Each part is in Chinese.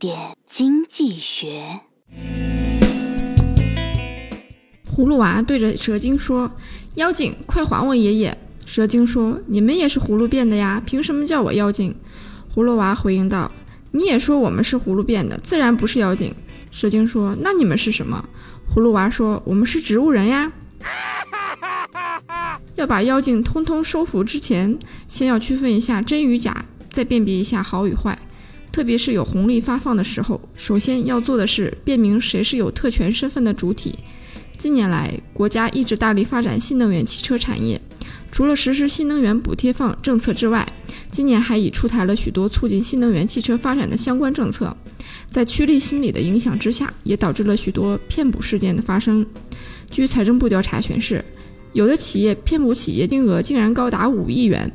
点经济学。葫芦娃对着蛇精说：“妖精，快还我爷爷！”蛇精说：“你们也是葫芦变的呀，凭什么叫我妖精？”葫芦娃回应道：“你也说我们是葫芦变的，自然不是妖精。”蛇精说：“那你们是什么？”葫芦娃说：“我们是植物人呀。”要把妖精通通收服之前，先要区分一下真与假，再辨别一下好与坏。特别是有红利发放的时候，首先要做的是辨明谁是有特权身份的主体。近年来，国家一直大力发展新能源汽车产业，除了实施新能源补贴放政策之外，今年还已出台了许多促进新能源汽车发展的相关政策。在趋利心理的影响之下，也导致了许多骗补事件的发生。据财政部调查显示，有的企业骗补企业金额竟然高达五亿元。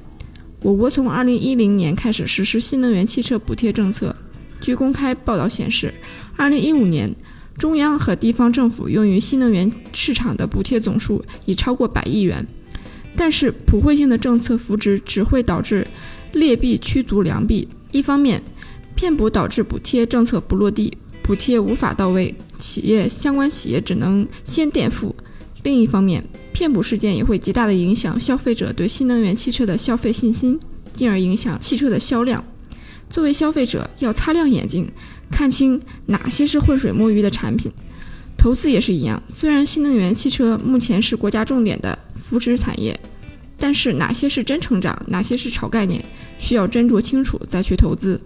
我国从二零一零年开始实施新能源汽车补贴政策。据公开报道显示，二零一五年中央和地方政府用于新能源市场的补贴总数已超过百亿元。但是，普惠性的政策扶植只会导致劣币驱逐良币。一方面，骗补导致补贴政策不落地，补贴无法到位，企业相关企业只能先垫付；另一方面，骗补事件也会极大的影响消费者对新能源汽车的消费信心，进而影响汽车的销量。作为消费者，要擦亮眼睛，看清哪些是浑水摸鱼的产品。投资也是一样，虽然新能源汽车目前是国家重点的扶持产业，但是哪些是真成长，哪些是炒概念，需要斟酌清楚再去投资。